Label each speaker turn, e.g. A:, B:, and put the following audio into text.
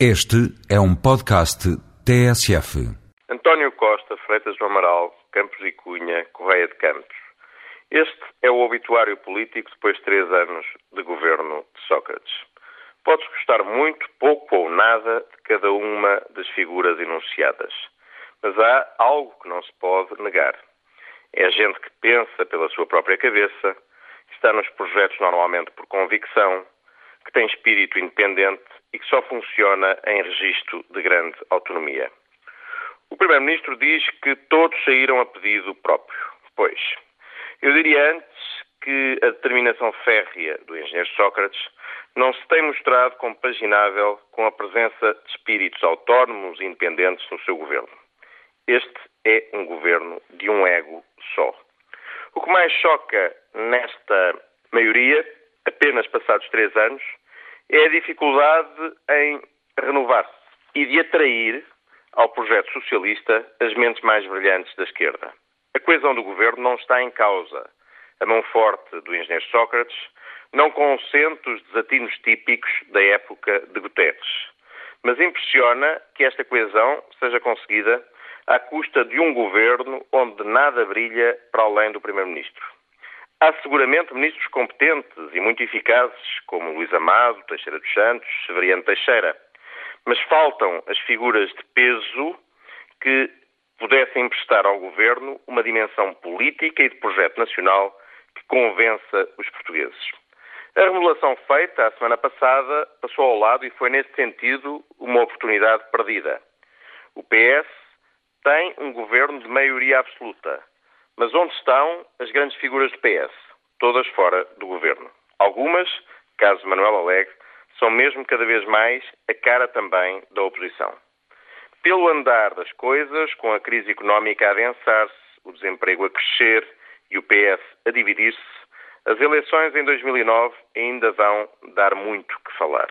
A: Este é um podcast TSF.
B: António Costa, Freitas do Amaral, Campos e Cunha, Correia de Campos. Este é o obituário político depois de três anos de governo de Sócrates. Pode-se gostar muito, pouco ou nada de cada uma das figuras enunciadas. Mas há algo que não se pode negar. É a gente que pensa pela sua própria cabeça, está nos projetos normalmente por convicção, que tem espírito independente e que só funciona em registro de grande autonomia. O Primeiro-Ministro diz que todos saíram a pedido próprio. Pois, eu diria antes que a determinação férrea do engenheiro Sócrates não se tem mostrado compaginável com a presença de espíritos autónomos e independentes no seu governo. Este é um governo de um ego só. O que mais choca nesta maioria, apenas passados três anos, é a dificuldade em renovar-se e de atrair ao projeto socialista as mentes mais brilhantes da esquerda. A coesão do governo não está em causa. A mão forte do engenheiro Sócrates não consente os desatinos típicos da época de Guterres. Mas impressiona que esta coesão seja conseguida à custa de um governo onde nada brilha para além do Primeiro-Ministro. Há seguramente ministros competentes e muito eficazes, como Luís Amado, Teixeira dos Santos, Severiano Teixeira, mas faltam as figuras de peso que pudessem emprestar ao governo uma dimensão política e de projeto nacional que convença os portugueses. A remodelação feita a semana passada passou ao lado e foi, nesse sentido, uma oportunidade perdida. O PS tem um governo de maioria absoluta mas onde estão as grandes figuras do PS? Todas fora do governo. Algumas, caso Manuel Alegre, são mesmo cada vez mais a cara também da oposição. Pelo andar das coisas, com a crise económica a adensar-se, o desemprego a crescer e o PS a dividir-se, as eleições em 2009 ainda vão dar muito que falar.